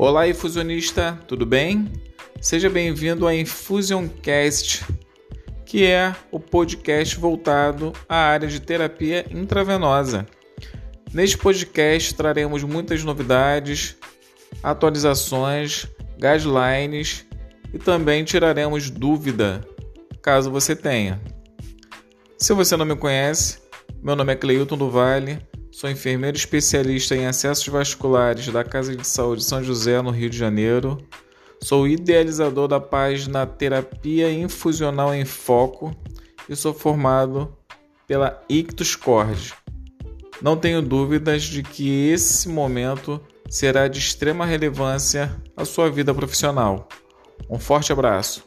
Olá, infusionista, tudo bem? Seja bem-vindo a Infusioncast, que é o podcast voltado à área de terapia intravenosa. Neste podcast traremos muitas novidades, atualizações, guidelines e também tiraremos dúvida, caso você tenha. Se você não me conhece, meu nome é Cleilton do Vale, sou enfermeiro especialista em acessos vasculares da Casa de Saúde São José, no Rio de Janeiro. Sou idealizador da página Terapia Infusional em Foco e sou formado pela Ictus Cord. Não tenho dúvidas de que esse momento será de extrema relevância à sua vida profissional. Um forte abraço.